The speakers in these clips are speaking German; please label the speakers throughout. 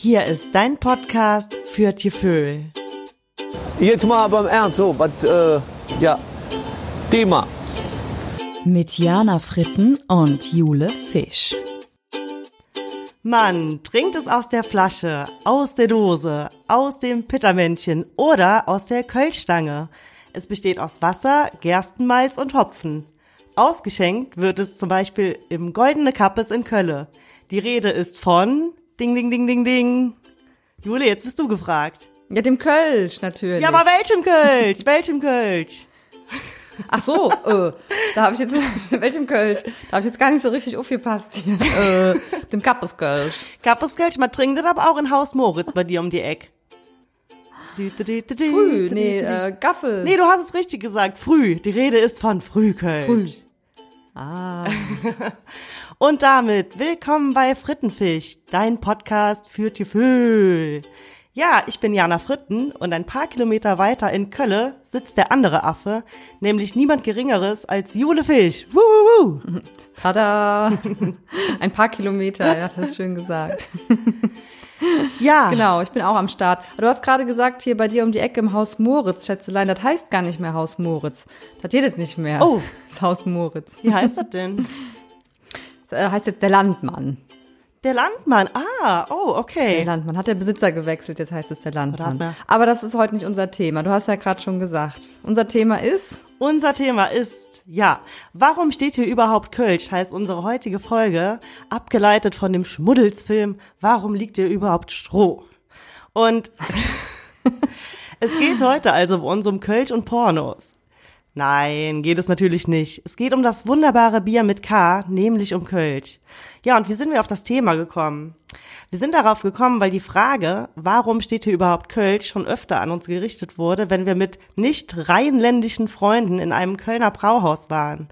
Speaker 1: Hier ist dein Podcast für Tieföhl.
Speaker 2: Jetzt mal beim Ernst, so, was, äh, ja, Thema.
Speaker 3: Mit Jana Fritten und Jule Fisch.
Speaker 1: Man trinkt es aus der Flasche, aus der Dose, aus dem Pittermännchen oder aus der Kölschstange. Es besteht aus Wasser, Gerstenmalz und Hopfen. Ausgeschenkt wird es zum Beispiel im Goldene Kappes in Kölle. Die Rede ist von Ding, ding, ding, ding, ding. Jule, jetzt bist du gefragt.
Speaker 3: Ja, dem Kölsch natürlich.
Speaker 1: Ja, aber welchem Kölsch? welchem Kölsch?
Speaker 3: Ach so, äh, da habe ich jetzt, welchem Kölsch? Da habe ich jetzt gar nicht so richtig aufgepasst hier. Äh, dem Kappeskölsch.
Speaker 1: Kappeskölsch, man trinkt das aber auch in Haus Moritz bei dir um die Ecke.
Speaker 3: Früh, nee, äh, Gaffel.
Speaker 1: Nee, du hast es richtig gesagt, früh. Die Rede ist von Frühkölsch.
Speaker 3: Früh. Ah.
Speaker 1: Und damit willkommen bei Frittenfisch, dein Podcast für Tieföhl. Ja, ich bin Jana Fritten und ein paar Kilometer weiter in Kölle sitzt der andere Affe, nämlich niemand Geringeres als Jule Fisch. Wuhu!
Speaker 3: Tada! Ein paar Kilometer, er hat das schön gesagt.
Speaker 1: Ja.
Speaker 3: Genau, ich bin auch am Start. Du hast gerade gesagt, hier bei dir um die Ecke im Haus Moritz, Schätzelein, das heißt gar nicht mehr Haus Moritz. Das geht nicht mehr.
Speaker 1: Oh.
Speaker 3: Das Haus Moritz.
Speaker 1: Wie heißt das denn?
Speaker 3: Äh, heißt jetzt der Landmann.
Speaker 1: Der Landmann. Ah, oh, okay.
Speaker 3: Der Landmann. Hat der Besitzer gewechselt, jetzt heißt es der Landmann. Aber das ist heute nicht unser Thema. Du hast ja gerade schon gesagt. Unser Thema ist,
Speaker 1: Unser Thema ist, ja, warum steht hier überhaupt Kölsch, heißt unsere heutige Folge, abgeleitet von dem Schmuddelsfilm Warum liegt hier überhaupt Stroh? Und es geht heute also bei uns um Kölsch und Pornos. Nein, geht es natürlich nicht. Es geht um das wunderbare Bier mit K, nämlich um Kölsch. Ja, und wie sind wir auf das Thema gekommen? Wir sind darauf gekommen, weil die Frage, warum steht hier überhaupt Kölsch, schon öfter an uns gerichtet wurde, wenn wir mit nicht rheinländischen Freunden in einem Kölner Brauhaus waren.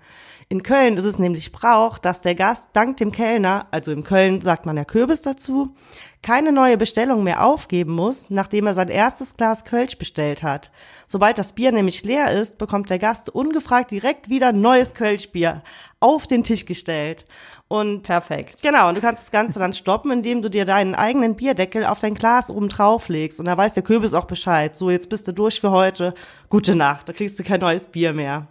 Speaker 1: In Köln ist es nämlich Brauch, dass der Gast dank dem Kellner, also in Köln sagt man ja Kürbis dazu, keine neue Bestellung mehr aufgeben muss, nachdem er sein erstes Glas Kölsch bestellt hat. Sobald das Bier nämlich leer ist, bekommt der Gast ungefragt direkt wieder neues Kölschbier auf den Tisch gestellt. Und
Speaker 3: perfekt.
Speaker 1: Genau, und du kannst das Ganze dann stoppen, indem du dir deinen eigenen Bierdeckel auf dein Glas oben drauf legst. Und da weiß der Kürbis auch Bescheid. So, jetzt bist du durch für heute. Gute Nacht, da kriegst du kein neues Bier mehr.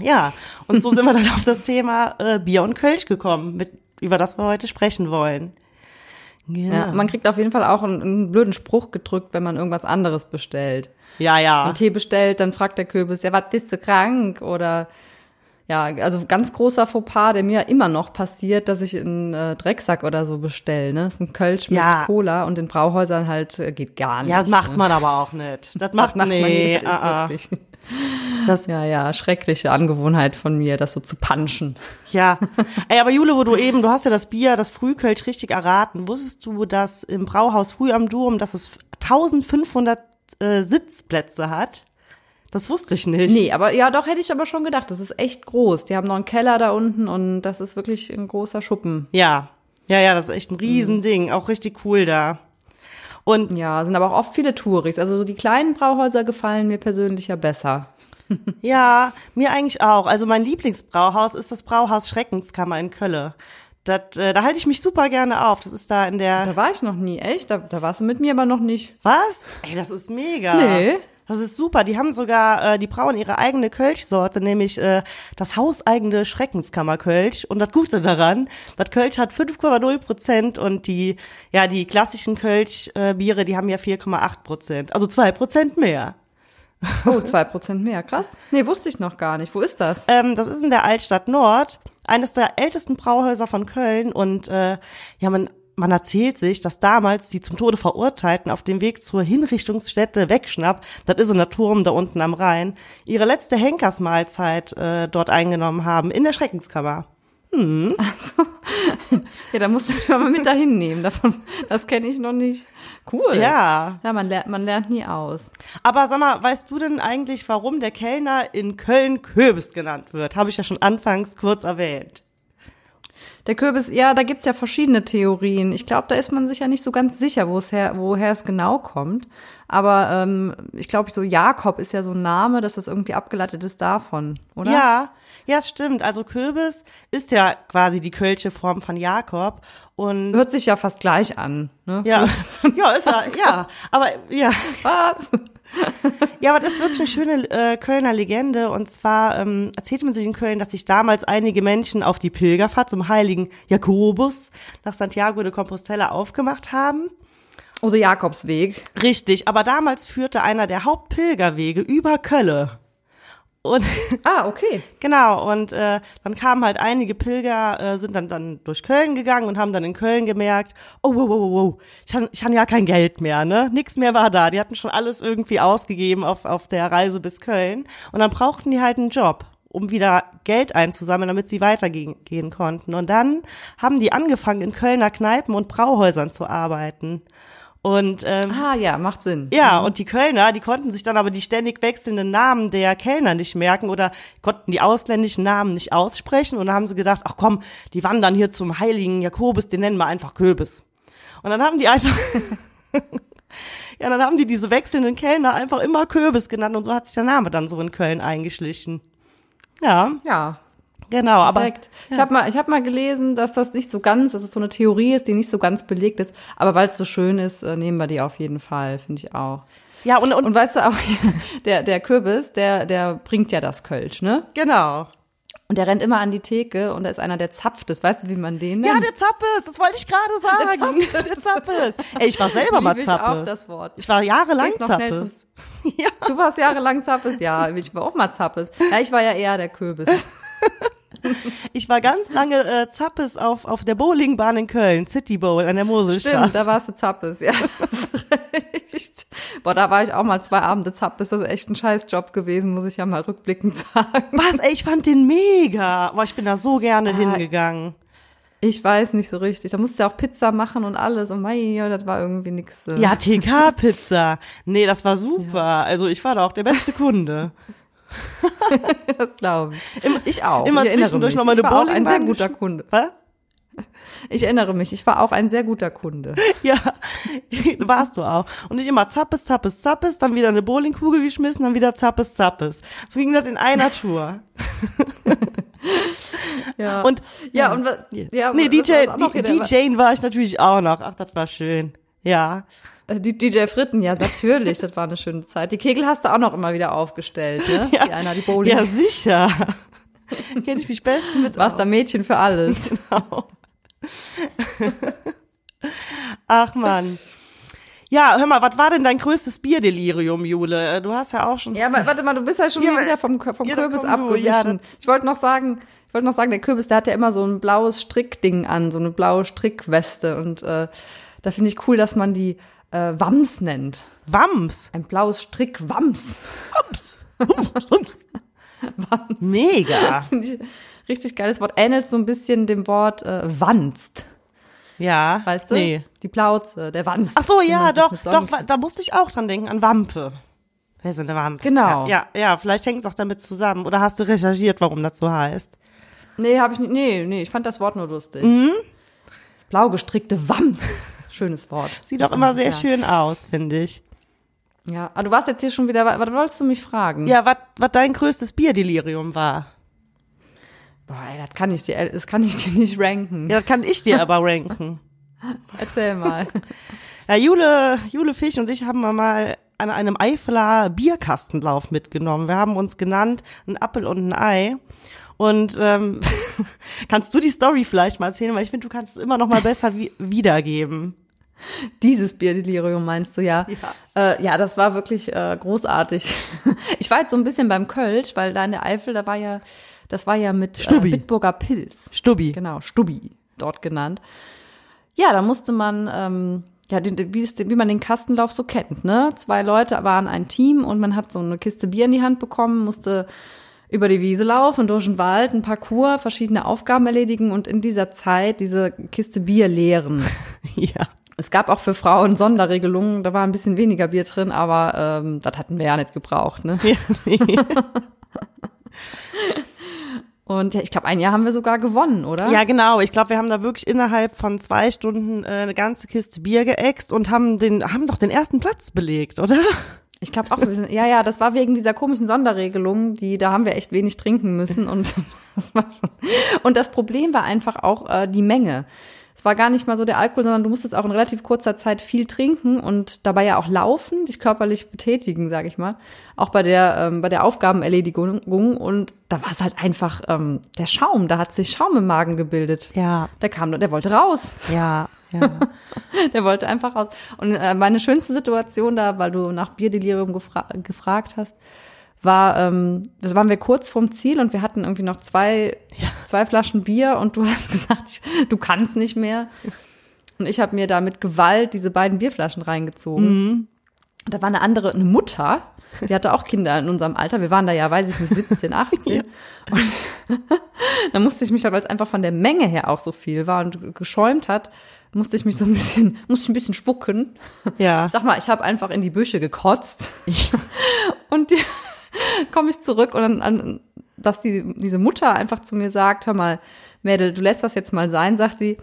Speaker 1: Ja, und so sind wir dann auf das Thema äh, Bier und Kölsch gekommen, mit, über das wir heute sprechen wollen. Genau.
Speaker 3: Ja, man kriegt auf jeden Fall auch einen, einen blöden Spruch gedrückt, wenn man irgendwas anderes bestellt.
Speaker 1: ja, ja.
Speaker 3: Einen Tee bestellt, dann fragt der Kürbis, ja, was bist du krank? Oder ja, also ganz großer Fauxpas, der mir immer noch passiert, dass ich einen äh, Drecksack oder so bestelle. Ne? Das ist ein Kölsch mit
Speaker 1: Ja.
Speaker 3: Cola und in Brauhäusern halt äh, geht gar nicht.
Speaker 1: Ja, das macht
Speaker 3: ne?
Speaker 1: man aber auch nicht. Das macht,
Speaker 3: macht
Speaker 1: nee,
Speaker 3: man nicht. Das
Speaker 1: ah, ah. Das-
Speaker 3: ja, ja, schreckliche Angewohnheit von mir, das so zu punchen.
Speaker 1: Ja. Ey, aber Jule, wo du eben, du hast ja das Bier, das Frühkölsch richtig erraten. Wusstest du, dass im Brauhaus Früh am Dom, dass es 1500 äh, Sitzplätze hat? Das wusste ich nicht.
Speaker 3: Nee, aber ja, doch hätte ich aber schon gedacht, das ist echt groß. Die haben noch einen Keller da unten und das ist wirklich ein großer Schuppen.
Speaker 1: Ja. Ja, ja, das ist echt ein Riesending. Auch richtig cool da. Und
Speaker 3: Ja, sind aber auch oft viele Touris. Also so die kleinen Brauhäuser gefallen mir persönlich ja besser.
Speaker 1: ja, mir eigentlich auch. Also mein Lieblingsbrauhaus ist das Brauhaus Schreckenskammer in Kölle. Das, äh, da halte ich mich super gerne auf. Das ist da in der.
Speaker 3: Da war ich noch nie, echt? Da, da warst du mit mir aber noch nicht.
Speaker 1: Was? Ey, das ist mega.
Speaker 3: Nee.
Speaker 1: Das ist super. Die haben sogar, äh, die brauen ihre eigene Kölschsorte, nämlich äh, das hauseigene Schreckenskammerkölsch. Und das Gute daran, das Kölsch hat 5,0 Prozent und die, ja, die klassischen Kölsch-Biere, die haben ja 4,8 Prozent. Also zwei Prozent mehr.
Speaker 3: Oh, zwei Prozent mehr, krass. Nee, wusste ich noch gar nicht. Wo ist das?
Speaker 1: Ähm, das ist in der Altstadt Nord, eines der ältesten Brauhäuser von Köln. Und äh, ja, man, man erzählt sich, dass damals die zum Tode Verurteilten auf dem Weg zur Hinrichtungsstätte Wegschnapp, das ist in der Turm da unten am Rhein, ihre letzte Henkersmahlzeit äh, dort eingenommen haben, in der Schreckenskammer.
Speaker 3: Ja, da musst du mich mal mit dahin nehmen. Davon, das kenne ich noch nicht. Cool.
Speaker 1: Ja.
Speaker 3: Ja, man lernt, man lernt nie aus.
Speaker 1: Aber sag mal, weißt du denn eigentlich, warum der Kellner in Köln Kürbis genannt wird? Habe ich ja schon anfangs kurz erwähnt.
Speaker 3: Der Kürbis, ja, da gibt's ja verschiedene Theorien. Ich glaube, da ist man sich ja nicht so ganz sicher, wo es her, woher es genau kommt. Aber ähm, ich glaube, so Jakob ist ja so ein Name, dass das irgendwie abgeleitet ist davon, oder?
Speaker 1: Ja, ja, stimmt. Also Kürbis ist ja quasi die kölsche Form von Jakob. Und
Speaker 3: Hört sich ja fast gleich an. Ne?
Speaker 1: ja, ja, ist ja, ja, aber ja.
Speaker 3: Was?
Speaker 1: Ja, aber das ist wirklich eine schöne äh, Kölner Legende. Und zwar ähm, erzählte man sich in Köln, dass sich damals einige Menschen auf die Pilgerfahrt zum heiligen Jakobus nach Santiago de Compostela aufgemacht haben.
Speaker 3: Oder Jakobsweg.
Speaker 1: Richtig, aber damals führte einer der Hauptpilgerwege über Kölle. Und
Speaker 3: Ah, okay.
Speaker 1: genau, und äh, dann kamen halt einige Pilger, äh, sind dann, dann durch Köln gegangen und haben dann in Köln gemerkt, oh, wow, wow, wow, wow, ich habe ich hab ja kein Geld mehr, ne? Nix mehr war da. Die hatten schon alles irgendwie ausgegeben auf, auf der Reise bis Köln. Und dann brauchten die halt einen Job um wieder Geld einzusammeln, damit sie weitergehen gehen konnten. Und dann haben die angefangen, in Kölner Kneipen und Brauhäusern zu arbeiten. Und ähm,
Speaker 3: Ah, ja, macht Sinn.
Speaker 1: ja, und die Kölner, die konnten sich dann aber die ständig wechselnden Namen der Kellner nicht merken oder konnten die ausländischen Namen nicht aussprechen. Und dann haben sie gedacht, ach komm, die wandern hier zum heiligen Jakobus, den nennen wir einfach Köbis. Und dann haben die einfach, ja, dann haben die diese wechselnden Kellner einfach immer Köbis genannt und so hat sich der Name dann so in Köln eingeschlichen. Ja,
Speaker 3: Ja,
Speaker 1: genau, aber
Speaker 3: Perfekt. Ich habe mal, ich habe mal gelesen, dass das nicht so ganz, dass es so eine Theorie ist, die nicht so ganz belegt ist. Aber weil es so schön ist, äh, nehmen wir die auf jeden Fall, finde ich auch.
Speaker 1: ja, und, und,
Speaker 3: Und weißt du auch, der, der Kürbis, der, der bringt ja das Kölsch, ne?
Speaker 1: genau.
Speaker 3: Und der rennt immer an die Theke und da ist einer, der zapft es. Weißt du, wie man den nennt?
Speaker 1: Ja, der Zappes, das wollte ich gerade sagen. Der Zappes. Ey, ich war selber mal
Speaker 3: Liebe ich auch
Speaker 1: Zappes.
Speaker 3: das Wort.
Speaker 1: Ich war jahrelang
Speaker 3: schnell
Speaker 1: Zappes. Ja.
Speaker 3: Du warst jahrelang Zappes, ja. Ich war auch mal Zappes. Ja, ich war ja eher der Kürbis.
Speaker 1: Ich war ganz lange äh, Zappes auf, auf der Bowlingbahn in Köln, City Bowl an der Moselstraße.
Speaker 3: Stimmt, da warst du Zappes, ja. Boah, da war ich auch mal zwei Abende Zappes. Das ist echt ein Scheißjob gewesen, muss ich ja mal rückblickend sagen.
Speaker 1: Was, ey, ich fand den mega. Boah, ich bin da so gerne hingegangen.
Speaker 3: Ich weiß nicht so richtig. Da musste ja auch Pizza machen und alles. Und mei, ja, das war irgendwie nix. Äh.
Speaker 1: Ja, TK-Pizza. Nee, das war super. Also ich war da auch der beste Kunde.
Speaker 3: das glaube ich. ich auch.
Speaker 1: immer
Speaker 3: ich erinnere
Speaker 1: zwischendurch
Speaker 3: mich.
Speaker 1: noch mal eine
Speaker 3: ich war auch ein sehr guter Kunde.
Speaker 1: Was?
Speaker 3: Ich erinnere mich. Ich war auch ein sehr guter Kunde.
Speaker 1: Ja, warst du auch. Und ich immer Zappes, Zappes, Zappes, dann wieder eine Bowlingkugel geschmissen, dann wieder Zappes, Zappes. So ging das in einer Tour.
Speaker 3: Ja.
Speaker 1: Und
Speaker 3: ja, und was, ja,
Speaker 1: nee, DJ, DJ war ich natürlich auch noch. Ach, das war schön. Ja.
Speaker 3: Äh, Die DJ Fritten, ja, natürlich, das war eine schöne Zeit. Die Kegel hast du auch noch immer wieder aufgestellt, ne?
Speaker 1: Ja.
Speaker 3: Die einer, die Bowling.
Speaker 1: Ja, sicher. Kenne ich mich besten mit
Speaker 3: Warst da Mädchen für alles.
Speaker 1: Ach man. Ja, hör mal, was war denn dein größtes Bierdelirium, Jule? Du hast ja auch schon.
Speaker 3: Ja, aber warte mal, du bist ja schon
Speaker 1: Ja,
Speaker 3: wieder vom, vom
Speaker 1: ja,
Speaker 3: Kürbis abgewichen.
Speaker 1: ja,
Speaker 3: ich wollte noch sagen, ich wollte noch sagen, der Kürbis, der hat ja immer so ein blaues Strickding an, so eine blaue Strickweste. Und äh, da finde ich cool, dass man die äh, Wams nennt.
Speaker 1: Wams.
Speaker 3: Ein blaues Strickwams.
Speaker 1: Mega.
Speaker 3: Finde ich richtig geiles Wort. Ähnelt so ein bisschen dem Wort äh, Wanst.
Speaker 1: Ja.
Speaker 3: Weißt du?
Speaker 1: Nee.
Speaker 3: Die Plauze, der Wanst.
Speaker 1: Ach so, ja, doch, doch, da musste ich auch dran denken, an Wampe. Wer ist denn der Wampe?
Speaker 3: Genau.
Speaker 1: Ja, ja, ja vielleicht hängt es auch damit zusammen. Oder hast du recherchiert, warum das so heißt?
Speaker 3: Nee, habe ich nicht. Nee, nee, ich fand das Wort nur lustig.
Speaker 1: Mhm.
Speaker 3: Das blau gestrickte Wams. Schönes Wort.
Speaker 1: Sieht doch immer sehr schön aus, finde ich.
Speaker 3: Ja, aber du warst jetzt hier schon wieder, was wolltest du mich fragen?
Speaker 1: Ja, was dein größtes Bierdelirium war.
Speaker 3: Boah, ey, das kann ich dir, das kann ich dir nicht ranken.
Speaker 1: Ja, das kann ich dir aber ranken.
Speaker 3: Erzähl mal.
Speaker 1: Ja, Jule, Jule Fisch und ich haben mal an einem Eifeler Bierkastenlauf mitgenommen. Wir haben uns genannt ein Appel und ein Ei. Und ähm, kannst du die Story vielleicht mal erzählen, weil ich finde, du kannst es immer noch mal besser wi wiedergeben.
Speaker 3: Dieses Bierdelirium meinst du ja? Ja, äh, ja das war wirklich äh, großartig. Ich war jetzt so ein bisschen beim Kölsch, weil da in der Eifel, da war ja, das war ja mit äh,
Speaker 1: Stubbi.
Speaker 3: Bitburger Pilz.
Speaker 1: Stubbi.
Speaker 3: Genau, Stubbi dort genannt. Ja, da musste man, ähm, ja, die, wie, es, wie man den Kastenlauf so kennt, ne? Zwei Leute waren ein Team und man hat so eine Kiste Bier in die Hand bekommen, musste über die Wiese laufen, durch den Wald, ein Parcours, verschiedene Aufgaben erledigen und in dieser Zeit diese Kiste Bier leeren.
Speaker 1: Ja.
Speaker 3: Es gab auch für Frauen Sonderregelungen, da war ein bisschen weniger Bier drin, aber ähm, das hatten wir ja nicht gebraucht, ne?
Speaker 1: ja nee.
Speaker 3: Und ja, ich glaube, ein Jahr haben wir sogar gewonnen, oder?
Speaker 1: Ja, genau. Ich glaube, wir haben da wirklich innerhalb von zwei Stunden äh, eine ganze Kiste Bier geäxt und haben den, haben doch den ersten Platz belegt, oder?
Speaker 3: Ich glaube auch, wir sind, ja, ja, das war wegen dieser komischen Sonderregelung, die, da haben wir echt wenig trinken müssen und das war schon. Und das Problem war einfach auch äh, die Menge. Es war gar nicht mal so der Alkohol, sondern du musstest auch in relativ kurzer Zeit viel trinken und dabei ja auch laufen, dich körperlich betätigen, sage ich mal. Auch bei der ähm, bei der Aufgabenerledigung und da war es halt einfach ähm, der Schaum, da hat sich Schaum im Magen gebildet.
Speaker 1: Ja.
Speaker 3: Der kam, der wollte raus.
Speaker 1: Ja, ja.
Speaker 3: Der wollte einfach raus. Und äh, meine schönste Situation da, weil du nach Bierdelirium gefra gefragt hast, war, ähm, das waren wir kurz vorm Ziel und wir hatten irgendwie noch zwei,
Speaker 1: Ja.
Speaker 3: zwei Flaschen Bier und du hast gesagt, ich, du kannst nicht mehr. Und ich habe mir da mit Gewalt diese beiden Bierflaschen reingezogen. Da war eine andere, eine Mutter, die hatte auch Kinder in unserem Alter. Wir waren da ja, weiß ich nicht, 17, 18. Und dann musste ich mich, weil es einfach von der Menge her auch so viel war und geschäumt hat, musste ich mich so ein bisschen, musste ich ein bisschen spucken.
Speaker 1: Ja.
Speaker 3: Sag mal, ich habe einfach in die Büsche gekotzt. Und die komme ich zurück und dann, an, dass die, diese Mutter einfach zu mir sagt, hör mal, Mädel, du lässt das jetzt mal sein, sagt sie,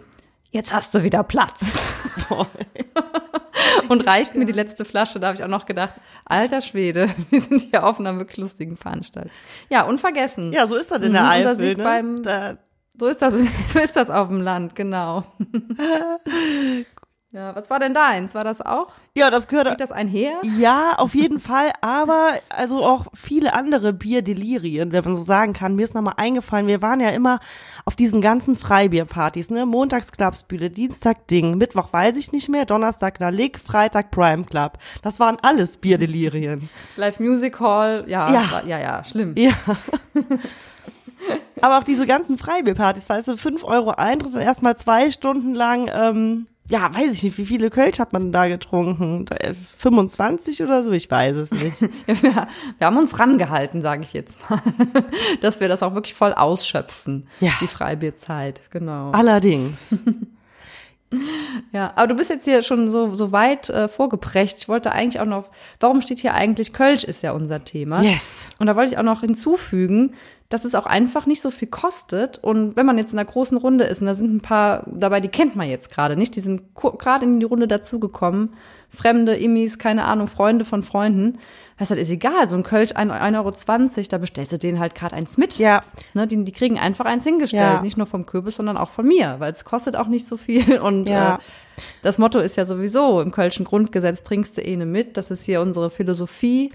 Speaker 3: jetzt hast du wieder Platz. und reicht mir die letzte Flasche. Da habe ich auch noch gedacht, alter Schwede, wir sind hier auf einer wirklich lustigen Veranstaltung. Ja, unvergessen.
Speaker 1: Ja, so ist das in
Speaker 3: Mhm,
Speaker 1: der
Speaker 3: unser
Speaker 1: Eifel.
Speaker 3: Sieg
Speaker 1: Ne?
Speaker 3: beim- So ist das, so ist das auf dem Land, genau. Ja, was war denn deins? War das auch?
Speaker 1: ja, das gehört.
Speaker 3: Geht das einher?
Speaker 1: Ja, auf jeden Fall, aber also auch viele andere Bierdelirien, wenn man so sagen kann. Mir ist nochmal eingefallen, wir waren ja immer auf diesen ganzen Freibierpartys, ne? Montags Clubsbühle, Dienstag Ding, Mittwoch weiß ich nicht mehr, Donnerstag Lalik, Freitag Prime Club. Das waren alles Bierdelirien.
Speaker 3: Live Music Hall, ja,
Speaker 1: Ja.
Speaker 3: war- ja, ja, schlimm.
Speaker 1: Ja. Aber auch diese ganzen Freibierpartys, weißt du, 5 Euro Eintritt und erstmal zwei Stunden lang, ähm, ja, weiß ich nicht, wie viele Kölsch hat man da getrunken? Äh, 25 oder so? Ich weiß es nicht.
Speaker 3: Ja, wir, wir haben uns rangehalten, sage ich jetzt mal, dass wir das auch wirklich voll ausschöpfen,
Speaker 1: Ja.
Speaker 3: die Freibierzeit, genau.
Speaker 1: Allerdings.
Speaker 3: Ja, aber du bist jetzt hier schon so, so weit äh, vorgeprescht. Ich wollte eigentlich auch noch, warum steht hier eigentlich Kölsch ist ja unser Thema.
Speaker 1: Yes.
Speaker 3: Und da wollte ich auch noch hinzufügen, dass es auch einfach nicht so viel kostet. Und wenn man jetzt in einer großen Runde ist, und da sind ein paar dabei, die kennt man jetzt gerade nicht, die sind gerade in die Runde dazugekommen, Fremde, Immis, keine Ahnung, Freunde von Freunden. Das ist egal, so ein Kölsch 1,20 Euro, da bestellst du denen halt gerade eins mit.
Speaker 1: Ja.
Speaker 3: Ne, die, die kriegen einfach eins hingestellt,
Speaker 1: Ja.
Speaker 3: nicht nur vom Kürbis, sondern auch von mir, weil es kostet auch nicht so viel. Und
Speaker 1: Ja.
Speaker 3: äh, das Motto ist ja sowieso im Kölschen Grundgesetz, trinkst du eh ne mit. Das ist hier unsere Philosophie.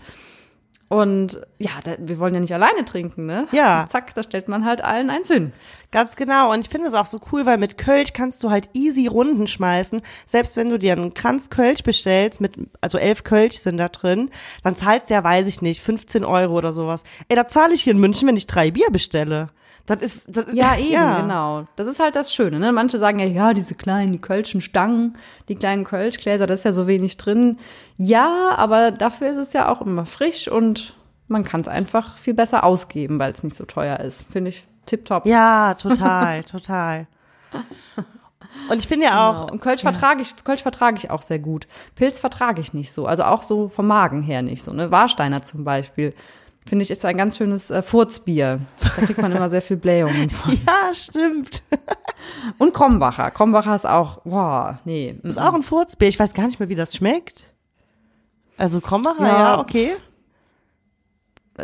Speaker 3: Und ja, da, wir wollen ja nicht alleine trinken, ne?
Speaker 1: Ja.
Speaker 3: Zack, da stellt man halt allen eins hin.
Speaker 1: Ganz genau. Und ich finde es auch so cool, weil mit Kölsch kannst du halt easy Runden schmeißen. Selbst wenn du dir einen Kranz Kölsch bestellst, mit, also elf Kölsch sind da drin, dann zahlst du ja, weiß ich nicht, 15 Euro oder sowas. Ey, da zahle ich hier in München, wenn ich drei Bier bestelle. Das ist, das,
Speaker 3: Ja, eben, genau. Das ist halt das Schöne, ne? Manche sagen ja, ja, diese kleinen, die Kölschen Stangen, die kleinen Kölschgläser, da ist ja so wenig drin. Ja, aber dafür ist es ja auch immer frisch und man kann es einfach viel besser ausgeben, weil es nicht so teuer ist. Finde ich tipptopp.
Speaker 1: Ja, total, total. Und ich finde ja auch,
Speaker 3: Genau. Und Kölsch vertrage ich, Kölsch vertrage ich auch sehr gut. Pilz vertrage ich nicht so. Also auch so vom Magen her nicht so. Ne? Warsteiner zum Beispiel. Finde ich, ist ein ganz schönes äh, Furzbier. Da kriegt man immer sehr viel Blähungen von.
Speaker 1: ja, stimmt.
Speaker 3: Und Krombacher. Krombacher ist auch, boah, nee.
Speaker 1: Ist auch ein Furzbier. Ich weiß gar nicht mehr, wie das schmeckt. Also Krombacher, ja,
Speaker 3: Ja.
Speaker 1: okay.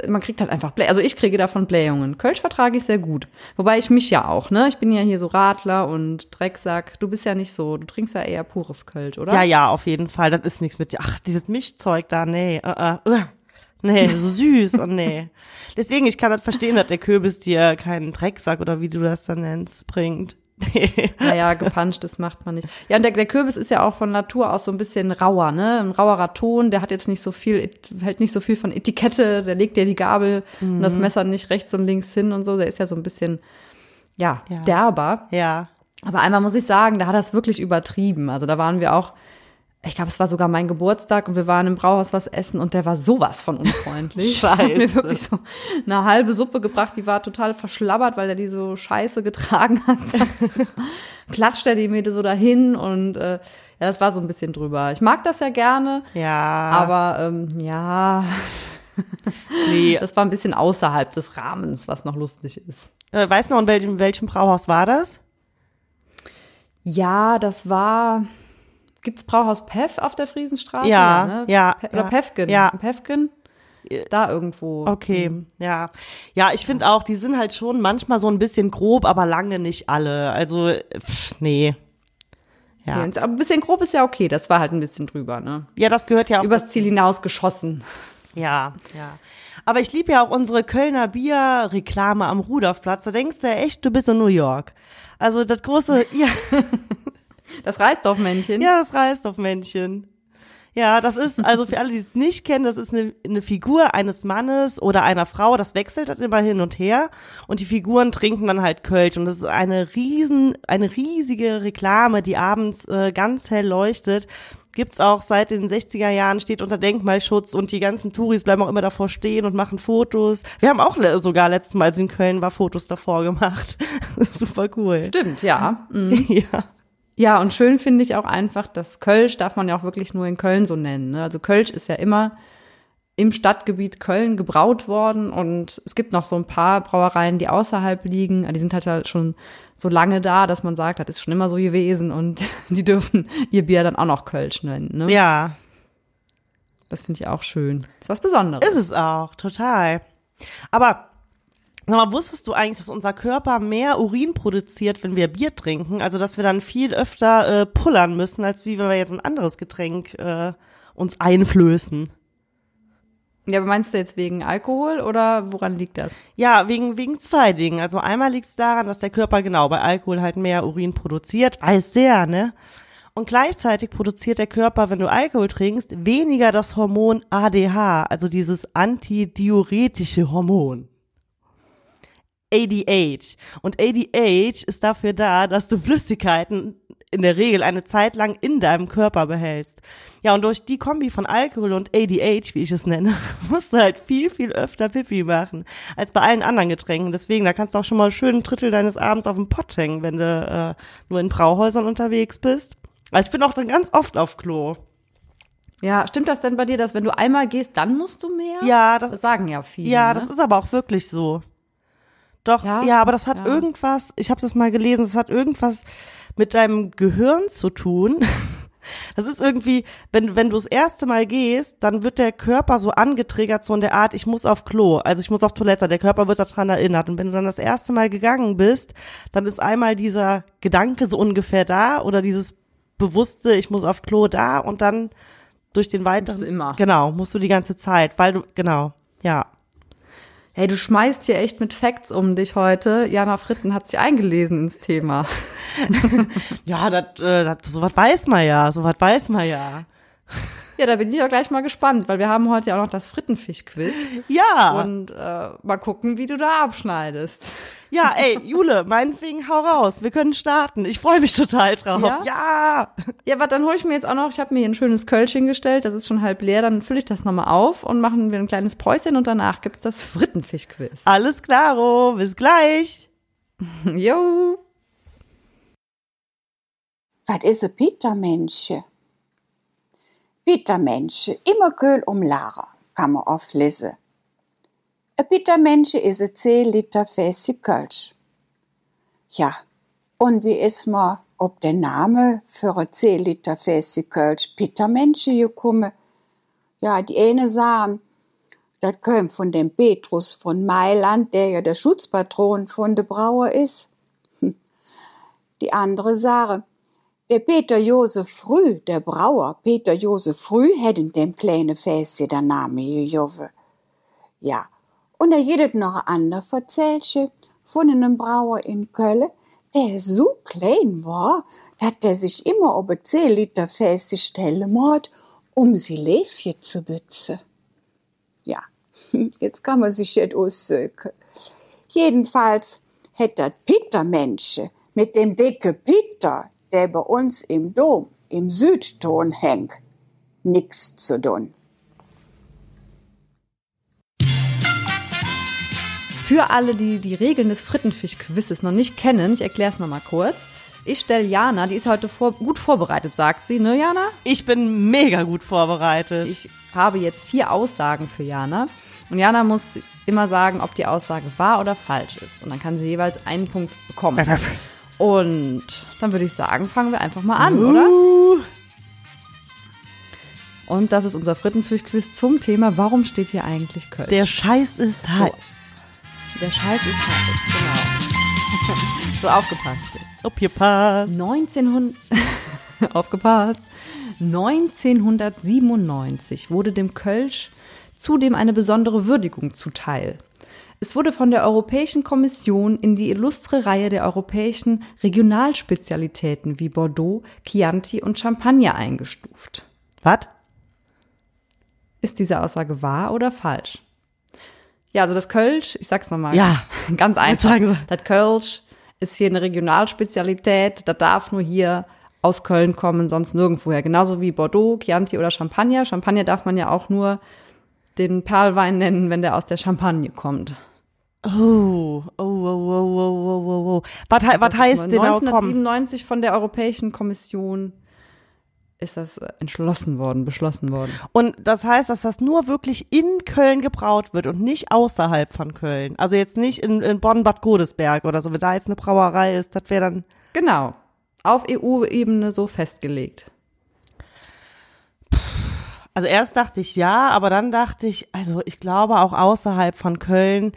Speaker 3: man kriegt halt einfach Blä Also ich kriege davon Blähungen. Kölsch vertrage ich sehr gut. Wobei ich mich ja auch, ne? Ich bin ja hier so Radler und Drecksack. Du bist ja nicht so. Du trinkst ja eher pures Kölsch, oder?
Speaker 1: Ja, ja, auf jeden Fall. Das ist nichts mit dir. Ach, dieses Mischzeug da, nee. Uh, uh, uh. Nee, so süß und nee. Deswegen, ich kann das verstehen, dass der Kürbis dir keinen Drecksack oder wie du das dann nennst, bringt.
Speaker 3: Naja, gepanscht, das macht man nicht. Ja, und der, der Kürbis ist ja auch von Natur aus so ein bisschen rauer, ne? Ein rauerer Ton, der hat jetzt nicht so viel, hält nicht so viel von Etikette, der legt dir die Gabel und das Messer nicht rechts und links hin und so. Der ist ja so ein bisschen, ja,
Speaker 1: Ja.
Speaker 3: derber.
Speaker 1: Ja.
Speaker 3: Aber einmal muss ich sagen, da hat er es wirklich übertrieben. Also da waren wir auch, ich glaube, es war sogar mein Geburtstag und wir waren im Brauhaus was essen und der war sowas von unfreundlich. Der hat mir
Speaker 1: Scheiße.
Speaker 3: wirklich so eine halbe Suppe gebracht, die war total verschlabbert, weil er die so scheiße getragen hat. Klatscht er die mir so dahin und äh, ja, das war so ein bisschen drüber. Ich mag das ja gerne,
Speaker 1: Ja.
Speaker 3: aber ähm, ja,
Speaker 1: Nee.
Speaker 3: Das war ein bisschen außerhalb des Rahmens, was noch lustig ist.
Speaker 1: Äh, weißt du noch, in welchem, in welchem Brauhaus war das?
Speaker 3: Ja, das war. Gibt's Brauhaus Peff auf der Friesenstraße?
Speaker 1: Ja,
Speaker 3: ne?
Speaker 1: ja,
Speaker 3: Pe oder
Speaker 1: ja.
Speaker 3: Pefken.
Speaker 1: Ja.
Speaker 3: Pefken? Da irgendwo.
Speaker 1: Okay,
Speaker 3: Mhm.
Speaker 1: ja. Ja, ich finde auch, die sind halt schon manchmal so ein bisschen grob, aber lange nicht alle. Also, pff, nee. Ja.
Speaker 3: Aber ein bisschen grob ist ja okay, das war halt ein bisschen drüber, ne?
Speaker 1: ja, das gehört ja auch.
Speaker 3: Übers Ziel hinaus geschossen.
Speaker 1: ja, ja. Aber ich liebe ja auch unsere Kölner Bier-Reklame am Rudolfplatz. Da denkst du ja echt, du bist in New York. Also das große, ja,
Speaker 3: Das Reisdorfmännchen.
Speaker 1: ja, das reißt auf Männchen. Ja, das ist, also für alle, die es nicht kennen, das ist eine, eine Figur eines Mannes oder einer Frau, das wechselt dann immer hin und her und die Figuren trinken dann halt Kölsch und das ist eine riesen, eine riesige Reklame, die abends äh, ganz hell leuchtet. Gibt's auch seit den 60er Jahren, steht unter Denkmalschutz und die ganzen Touris bleiben auch immer davor stehen und machen Fotos. Wir haben auch sogar letztes Mal, als in Köln war, Fotos davor gemacht. Super cool.
Speaker 3: Stimmt, ja. Mhm.
Speaker 1: Ja.
Speaker 3: Ja, und schön finde ich auch einfach, dass Kölsch darf man ja auch wirklich nur in Köln so nennen. Ne? Also Kölsch ist ja immer im Stadtgebiet Köln gebraut worden und es gibt noch so ein paar Brauereien, die außerhalb liegen. Die sind halt, schon so lange da, dass man sagt, das ist schon immer so gewesen und die dürfen ihr Bier dann auch noch Kölsch nennen. Ne?
Speaker 1: Ja,
Speaker 3: Das finde ich auch schön. Das ist was Besonderes.
Speaker 1: Ist es auch, total. Aber sag mal, wusstest du eigentlich, dass unser Körper mehr Urin produziert, wenn wir Bier trinken? Also, dass wir dann viel öfter äh, pullern müssen, als wie wenn wir jetzt ein anderes Getränk äh, uns einflößen.
Speaker 3: Ja, aber meinst du jetzt wegen Alkohol oder woran liegt das?
Speaker 1: Ja, wegen, wegen zwei Dingen. Also einmal liegt es daran, dass der Körper genau bei Alkohol halt mehr Urin produziert. Weiß sehr, ne? Und gleichzeitig produziert der Körper, wenn du Alkohol trinkst, weniger das Hormon ADH, also dieses antidiuretische Hormon. ADH. Und ADH ist dafür da, dass du Flüssigkeiten in der Regel eine Zeit lang in deinem Körper behältst. Ja, und durch die Kombi von Alkohol und ADH, wie ich es nenne, musst du halt viel, viel öfter Pipi machen, als bei allen anderen Getränken. Deswegen, da kannst du auch schon mal schön ein Drittel deines Abends auf dem Pott hängen, wenn du äh, nur in Brauhäusern unterwegs bist. Also ich bin auch dann ganz oft auf Klo.
Speaker 3: Ja, stimmt das denn bei dir, dass wenn du einmal gehst, dann musst du mehr?
Speaker 1: Ja, das
Speaker 3: Das sagen ja viele.
Speaker 1: Ja,
Speaker 3: ne?
Speaker 1: das ist aber auch wirklich so. Doch, ja,
Speaker 3: Ja?
Speaker 1: aber das hat
Speaker 3: Ja.
Speaker 1: irgendwas, ich habe das mal gelesen, das hat irgendwas mit deinem Gehirn zu tun. Das ist irgendwie, wenn, wenn du das erste Mal gehst, dann wird der Körper so angetriggert, so in der Art, ich muss auf Klo, also ich muss auf Toilette, der Körper wird daran erinnert. Und wenn du dann das erste Mal gegangen bist, dann ist einmal dieser Gedanke so ungefähr da oder dieses bewusste, ich muss auf Klo da und dann durch den weiteren.
Speaker 3: Immer.
Speaker 1: Genau, musst du die ganze Zeit, weil du, genau, ja.
Speaker 3: Hey, du schmeißt hier echt mit Facts um dich heute. Jana Fritten hat sich eingelesen ins Thema.
Speaker 1: Ja, das, äh, sowas weiß man ja, sowas weiß man ja.
Speaker 3: Ja, da bin ich auch gleich mal gespannt, weil wir haben heute ja auch noch das Frittenfisch-Quiz.
Speaker 1: Ja,
Speaker 3: Und äh, mal gucken, wie du da abschneidest.
Speaker 1: Ja, ey, Jule, meinetwegen hau raus, wir können starten. Ich freue mich total drauf.
Speaker 3: Ja?
Speaker 1: Ja.
Speaker 3: Ja, aber dann hole ich mir jetzt auch noch, ich habe mir hier ein schönes Kölschchen gestellt, das ist schon halb leer, dann fülle ich das nochmal auf und machen wir ein kleines Päuschen und danach gibt's das Frittenfisch-Quiz.
Speaker 1: Alles klaro, bis gleich.
Speaker 3: Jo!
Speaker 4: Was is een Pietermensje? Pietermensje, immer Köhl um Lara, kann man oft lesen. Is een 10 Liter Fässchen Kölsch. Ja, und wie ist man ob der Name für ein 10 Liter Fässchen Kölsch Pietermensje gekommen? Ja, die eine sagen, das kommt von dem Petrus von Mailand, der ja der Schutzpatron von der Brauer ist. Die andere sagen, der Peter Josef Früh, der Brauer Peter Josef Früh, hätt in dem kleine Fässchen der Name gejoven. Ja, und da jedet noch ander Verzählche von einem Brauer in Köln, der so klein war, dass der sich immer ob 10 Liter Fässchen stellen mord, um sie Läfje zu bützen. Ja, jetzt kann man sich jetzt aussöken. Jedenfalls hätt dat Petermensche mit dem dicke Peter, der bei uns im Dom im Südton hängt, nix zu tun.
Speaker 3: Für alle, die die Regeln des Frittenfisch-Quizzes noch nicht kennen, ich erkläre es nochmal kurz. Ich stelle Jana, die ist heute vor, gut vorbereitet, sagt sie, ne Jana?
Speaker 1: Ich bin mega gut vorbereitet.
Speaker 3: Ich habe jetzt vier Aussagen für Jana. Und Jana muss immer sagen, ob die Aussage wahr oder falsch ist. Und dann kann sie jeweils einen Punkt bekommen. Und dann würde ich sagen, fangen wir einfach mal an, oder?
Speaker 1: Uh,
Speaker 3: Und das ist unser Frittenfisch-Quiz zum Thema, warum steht hier eigentlich Köln?
Speaker 1: der Scheiß ist heiß.
Speaker 3: Der Scheiß ist heiß, genau. so aufgepasst.
Speaker 1: Aufgepasst.
Speaker 3: 1900, aufgepasst. 1997 wurde dem Kölsch zudem eine besondere Würdigung zuteil. Es wurde von der Europäischen Kommission in die illustre Reihe der europäischen Regionalspezialitäten wie Bordeaux, Chianti und Champagner eingestuft.
Speaker 1: Was?
Speaker 3: Ist diese Aussage wahr oder falsch? Ja, also das Kölsch, ich sag's nochmal.
Speaker 1: Ja.
Speaker 3: Ganz einfach.
Speaker 1: sagen Sie.
Speaker 3: Das Kölsch ist hier eine Regionalspezialität. Das darf nur hier aus Köln kommen, sonst nirgendwoher. Genauso wie Bordeaux, Chianti oder Champagner. Champagner darf man ja auch nur den Perlwein nennen, wenn der aus der Champagne kommt.
Speaker 1: Oh, oh, oh, oh, oh, oh, oh, oh. Was, was heißt genau kommen?
Speaker 3: 1997 von der Europäischen Kommission ist das äh, entschlossen worden, beschlossen worden.
Speaker 1: Und das heißt, dass das nur wirklich in Köln gebraut wird und nicht außerhalb von Köln. Also jetzt nicht in, in Bonn-Bad Godesberg oder so, wenn da jetzt eine Brauerei ist, das wäre dann.
Speaker 3: Genau. Auf EU-Ebene so festgelegt.
Speaker 1: Also erst dachte ich ja, aber dann dachte ich, also ich glaube auch außerhalb von Köln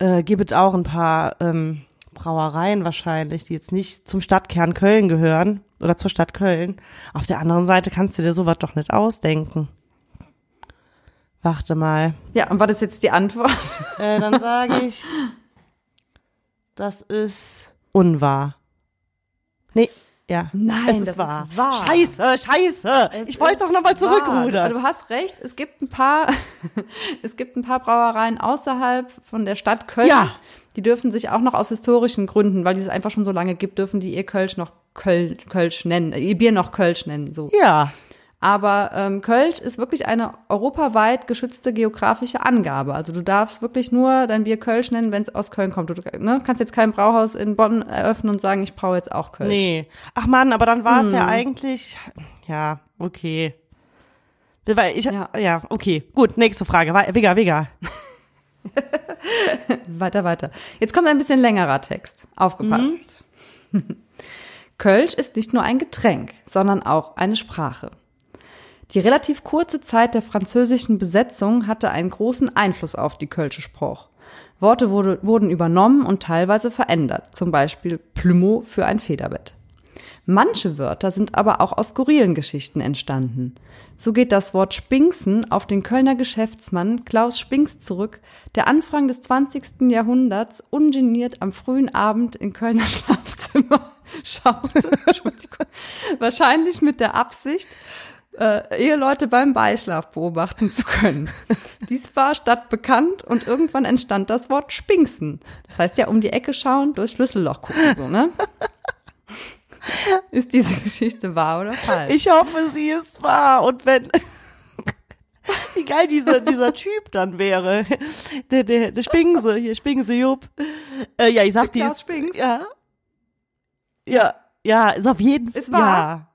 Speaker 1: äh, gibt es auch ein paar ähm, Brauereien wahrscheinlich, die jetzt nicht zum Stadtkern Köln gehören oder zur Stadt Köln. Auf der anderen Seite kannst du dir sowas doch nicht ausdenken. Warte mal.
Speaker 3: Ja, und was ist jetzt die Antwort?
Speaker 1: Äh, dann sage ich, das ist unwahr. Nee, ja.
Speaker 3: Nein,
Speaker 1: es ist
Speaker 3: das
Speaker 1: wahr.
Speaker 3: ist wahr.
Speaker 1: Scheiße, scheiße.
Speaker 3: Es
Speaker 1: ich wollte doch nochmal.
Speaker 3: Aber
Speaker 1: zurückrudern.
Speaker 3: Du hast recht, es gibt ein paar, es gibt ein paar Brauereien außerhalb von der Stadt Köln.
Speaker 1: Ja.
Speaker 3: Die dürfen sich auch noch aus historischen Gründen, weil die es einfach schon so lange gibt, dürfen die ihr Kölsch noch Köl, Kölsch nennen, äh, ihr Bier noch Kölsch nennen, so.
Speaker 1: Ja.
Speaker 3: Aber ähm, Kölsch ist wirklich eine europaweit geschützte geografische Angabe. Also du darfst wirklich nur dein Bier Kölsch nennen, wenn es aus Köln kommt. Du ne, kannst jetzt kein Brauhaus in Bonn eröffnen und sagen, ich braue jetzt auch Kölsch.
Speaker 1: Nee. Ach Mann, aber dann war es
Speaker 3: Hm.
Speaker 1: ja eigentlich, ja, okay. Weil ich, ja.
Speaker 3: Ja.
Speaker 1: okay. Gut, nächste Frage. Wigga, Wigga.
Speaker 3: Weiter, weiter. Jetzt kommt ein bisschen längerer Text. Aufgepasst. Kölsch ist nicht nur ein Getränk, sondern auch eine Sprache. Die relativ kurze Zeit der französischen Besetzung hatte einen großen Einfluss auf die Kölsche Spruch. Worte wurde, wurden übernommen und teilweise verändert, zum Beispiel Plumeau für ein Federbett. Manche Wörter sind aber auch aus skurrilen Geschichten entstanden. So geht das Wort Spinksen auf den Kölner Geschäftsmann Klaus Spinks zurück, der Anfang des 20. Jahrhunderts ungeniert am frühen Abend in Kölner Schlafzimmer schaute. Wahrscheinlich mit der Absicht, äh, Eheleute beim Beischlaf beobachten zu können. Dies war stadtbekannt und irgendwann entstand das Wort Spinksen. Das heißt ja um die Ecke schauen, durchs Schlüsselloch gucken, so, ne? Ist diese Geschichte wahr oder falsch?
Speaker 1: Ich hoffe, sie ist wahr. Und wenn. Wie geil dieser, dieser Typ dann wäre. Der, der, der Spingse, hier, Spingse Jupp. Äh, ja, ich sag, die
Speaker 3: Klaus
Speaker 1: ist.
Speaker 3: Spinks?
Speaker 1: Ja. Ja, ja, ist auf jeden Fall.
Speaker 3: Ist wahr.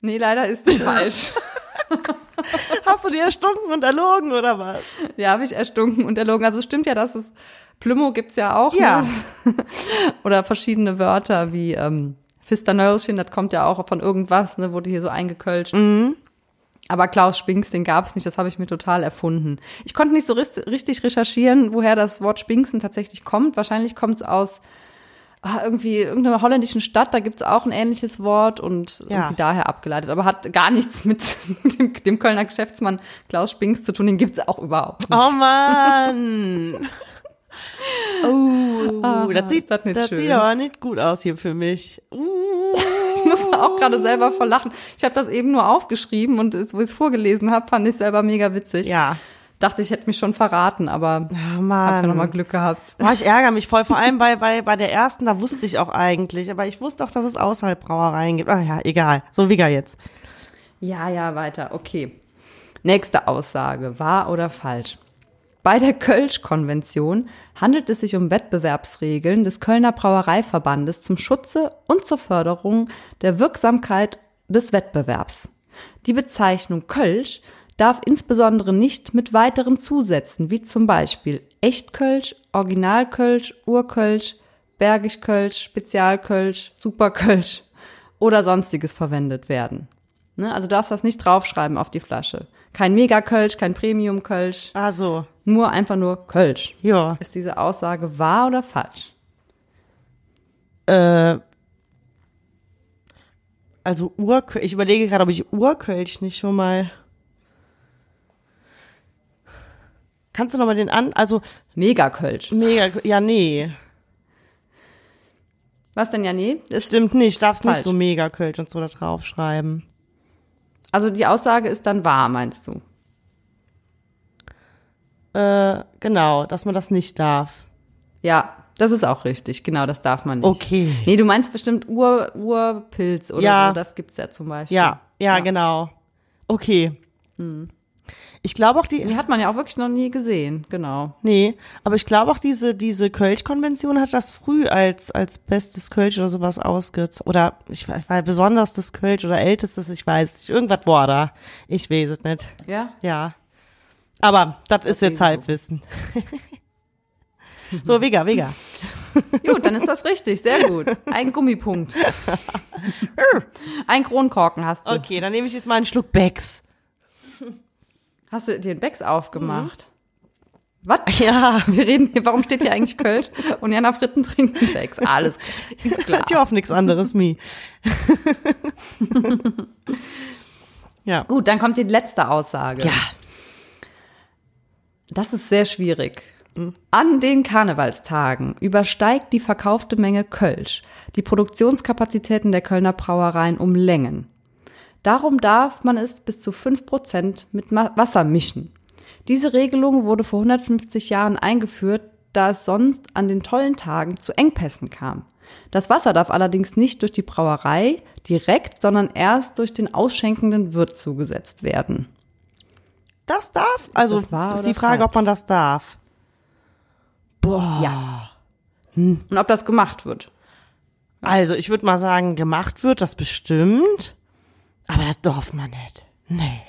Speaker 3: Nee, leider ist die falsch.
Speaker 1: Ja. Hast du dir erstunken und erlogen oder was?
Speaker 3: Ja, habe ich erstunken und erlogen. Also stimmt ja, dass es Plümo gibt's ja auch.
Speaker 1: Ja.
Speaker 3: Ne? Oder verschiedene Wörter wie ähm, Fisternöllchen, das kommt ja auch von irgendwas, ne, wurde hier so eingekölscht. Aber Klaus Spinks, den gab's nicht, das habe ich mir total erfunden. Ich konnte nicht so richtig recherchieren, woher das Wort Spinksen tatsächlich kommt. Wahrscheinlich kommt's aus ah, irgendwie irgendeiner holländischen Stadt, da gibt's auch ein ähnliches Wort und
Speaker 1: Ja.
Speaker 3: irgendwie daher abgeleitet. Aber hat gar nichts mit dem, dem Kölner Geschäftsmann Klaus Spinks zu tun, den gibt's auch überhaupt nicht.
Speaker 1: Oh Mann. Oh,
Speaker 3: Ah,
Speaker 1: das sieht,
Speaker 3: das nicht
Speaker 1: das
Speaker 3: schön?
Speaker 1: sieht aber nicht gut aus hier für mich. Uh.
Speaker 3: Ich musste auch gerade selber vor lachen. Ich habe das eben nur aufgeschrieben und es, wo ich es vorgelesen habe, fand ich selber mega witzig.
Speaker 1: Ja.
Speaker 3: Dachte, ich hätte mich schon verraten, aber
Speaker 1: Oh
Speaker 3: habe ja nochmal Glück gehabt.
Speaker 1: Boah, ich ärgere mich voll. Vor allem bei, bei, bei der ersten, da wusste ich auch eigentlich. Aber ich wusste auch, dass es außerhalb Brauereien gibt. Ah ja, egal. So wie jetzt.
Speaker 3: Ja, ja, weiter. Okay. Nächste Aussage. Wahr oder falsch? Bei der Kölsch-Konvention handelt es sich um Wettbewerbsregeln des Kölner Brauereiverbandes zum Schutze und zur Förderung der Wirksamkeit des Wettbewerbs. Die Bezeichnung Kölsch darf insbesondere nicht mit weiteren Zusätzen wie zum Beispiel Echtkölsch, Originalkölsch, Urkölsch, Bergischkölsch, Spezialkölsch, Superkölsch oder sonstiges verwendet werden. Ne? Also du darfst das nicht draufschreiben auf die Flasche. Kein Megakölsch, kein Premium-Kölsch,
Speaker 1: Ah, so.
Speaker 3: Nur einfach nur Kölsch.
Speaker 1: Ja.
Speaker 3: Ist diese Aussage wahr oder falsch?
Speaker 1: Äh, also Urkölsch, ich überlege gerade, ob ich Urkölsch nicht schon mal. Kannst du noch mal den an? Also
Speaker 3: Megakölsch.
Speaker 1: mega, ja nee,
Speaker 3: Was denn, ja, nee? Ist,
Speaker 1: stimmt nicht. Darfst nicht
Speaker 3: Falsch.
Speaker 1: so mega Kölsch und so da draufschreiben.
Speaker 3: also die Aussage ist dann wahr, meinst du?
Speaker 1: Äh, genau, dass man das nicht darf.
Speaker 3: Ja, das ist auch richtig. Genau, das darf man nicht.
Speaker 1: Okay.
Speaker 3: Nee, du meinst bestimmt Ur, Urpilz oder
Speaker 1: Ja.
Speaker 3: so. Das gibt's ja zum Beispiel.
Speaker 1: Ja, ja, genau. Okay.
Speaker 3: Hm.
Speaker 1: Ich glaube auch die,
Speaker 3: Die hat man ja auch wirklich noch nie gesehen. Genau.
Speaker 1: nee, aber ich glaube auch diese, diese Kölsch-Konvention hat das früh als, als bestes Kölsch oder sowas ausgezogen. Oder ich war, war besonders das Kölsch oder ältestes, ich weiß nicht. Irgendwas war da. Ich weiß es nicht.
Speaker 3: Ja?
Speaker 1: Ja. Aber das ist jetzt. Halbwissen. so, Vega, Vega.
Speaker 3: Gut, dann ist das richtig. Sehr gut. Ein Gummipunkt. Ein Kronkorken hast du.
Speaker 1: Okay, dann nehme ich jetzt mal einen Schluck Becks.
Speaker 3: Hast du dir einen Becks aufgemacht? Was?
Speaker 1: Ja.
Speaker 3: Wir reden hier, warum steht hier eigentlich Kölsch und Jana Fritten trinkt einen Becks? Alles ist klar.
Speaker 1: Ich hoffe nichts anderes, Mi. ja.
Speaker 3: Gut, dann kommt die letzte Aussage.
Speaker 1: Ja.
Speaker 3: Das ist sehr schwierig. An den Karnevalstagen übersteigt die verkaufte Menge Kölsch die Produktionskapazitäten der Kölner Brauereien um Längen. Darum darf man es bis zu 5% mit Ma- Wasser mischen. Diese Regelung wurde vor 150 Jahren eingeführt, da es sonst an den tollen Tagen zu Engpässen kam. Das Wasser darf allerdings nicht durch die Brauerei direkt, sondern erst durch den ausschenkenden Wirt zugesetzt werden.
Speaker 1: Das darf? Also ist
Speaker 3: oder
Speaker 1: die Frage,
Speaker 3: falsch?
Speaker 1: ob man das darf. Boah.
Speaker 3: Ja. Und ob das gemacht wird.
Speaker 1: Also ich würde mal sagen, gemacht wird das bestimmt. Aber das darf man nicht. Nee.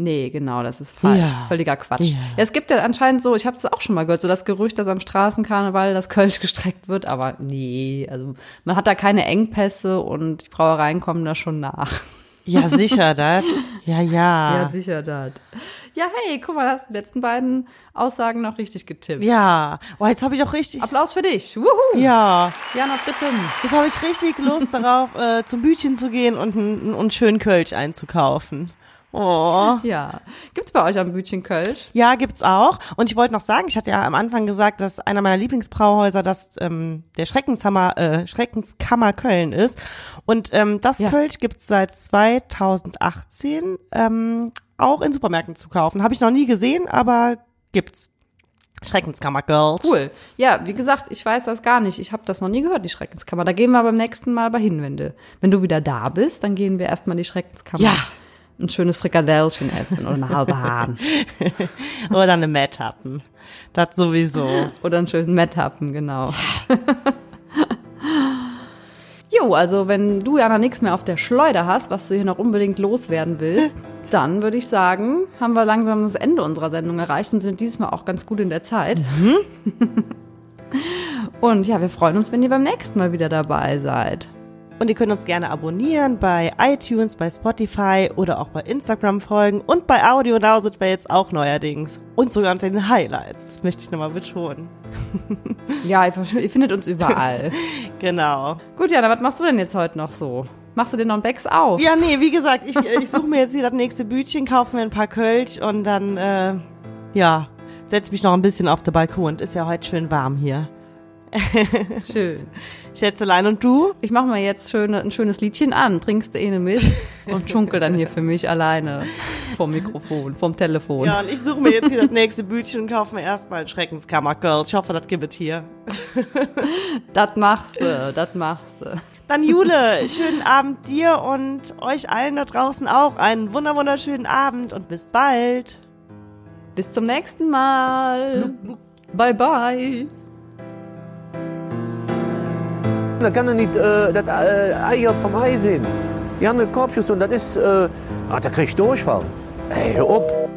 Speaker 3: Nee, genau, das ist falsch.
Speaker 1: Ja.
Speaker 3: Völliger Quatsch.
Speaker 1: Ja.
Speaker 3: Ja. es gibt ja anscheinend so, ich habe es auch schon mal gehört, so das Gerücht, dass am Straßenkarneval das Kölsch gestreckt wird, aber nee, also man hat da keine Engpässe und die Brauereien kommen da schon nach.
Speaker 1: Ja, sicher, das. Ja, ja.
Speaker 3: sicher das. Ja, hey, guck mal, hast die letzten beiden Aussagen noch richtig getippt.
Speaker 1: Ja. Oh, jetzt habe ich auch richtig.
Speaker 3: Applaus für dich. Wuhu.
Speaker 1: Ja.
Speaker 3: Jana Fritten.
Speaker 1: Jetzt habe ich richtig Lust darauf, äh, zum Bütchen zu gehen und einen, einen schönen Kölsch einzukaufen. Oh.
Speaker 3: Ja. Gibt's bei euch am Bütchen Kölsch?
Speaker 1: Ja, gibt's auch. Und ich wollte noch sagen, ich hatte ja am Anfang gesagt, dass einer meiner Lieblingsbrauhäuser das ähm, der Schreckenshammer, äh, Schreckenskammer Köln ist. Und ähm, das
Speaker 3: Ja.
Speaker 1: Kölsch gibt's seit 2018 ähm, auch in Supermärkten zu kaufen. Habe ich noch nie gesehen, aber gibt's. Schreckenskammer Girls.
Speaker 3: Cool. Ja, wie gesagt, ich weiß das gar nicht. Ich habe das noch nie gehört, die Schreckenskammer. Da gehen wir beim nächsten Mal aber hin, wenn du, wenn du wieder da bist, dann gehen wir erstmal in die Schreckenskammer.
Speaker 1: Ja.
Speaker 3: Ein schönes Frikadellchen essen oder eine halbe Hahn.
Speaker 1: Oder eine Matt-Happen. Das sowieso.
Speaker 3: Oder einen schönen Metthappen, genau. jo, also wenn du ja noch nichts mehr auf der Schleuder hast, was du hier noch unbedingt loswerden willst, dann würde ich sagen, haben wir langsam das Ende unserer Sendung erreicht und sind dieses Mal auch ganz gut in der Zeit. und ja, wir freuen uns, wenn ihr beim nächsten Mal wieder dabei seid.
Speaker 1: Und ihr könnt uns gerne abonnieren bei iTunes, bei Spotify oder auch bei Instagram folgen. Und bei Audio Now sind wir jetzt auch neuerdings. Und sogar unter den Highlights. Das möchte ich nochmal betonen.
Speaker 3: Ja, ihr, findet uns überall.
Speaker 1: Genau.
Speaker 3: Gut, Jana, was machst du denn jetzt heute noch so? Machst du einen Becks auf?
Speaker 1: Ja, nee, wie gesagt, ich, ich suche mir jetzt hier das nächste Bütchen, kaufe mir ein paar Kölsch und dann, äh, ja, setz mich noch ein bisschen auf den Balkon. Ist ja heute schön warm hier.
Speaker 3: Schön.
Speaker 1: Schätzelein, und du?
Speaker 3: Ich mache mir jetzt schöne, ein schönes Liedchen an, trinkst du eine mit und schunkel dann hier für mich alleine vom Mikrofon, vom Telefon.
Speaker 1: Ja, und ich suche mir jetzt hier das nächste Bütchen und kaufe mir erstmal ein Schreckenskammer Kölsch. Ich hoffe, das gibt es hier.
Speaker 3: Das machst du, das machst du.
Speaker 1: Dann Jule, schönen Abend dir und euch allen da draußen auch. Einen wunder wunderschönen Abend und bis bald.
Speaker 3: Bis zum nächsten Mal. Bye, bye.
Speaker 2: Da kann er nicht äh, das äh, Eier vom Ei sehen. Die haben eine Korbschuss und das ist, äh, ah, da krieg ich Durchfall. Ey, hör auf.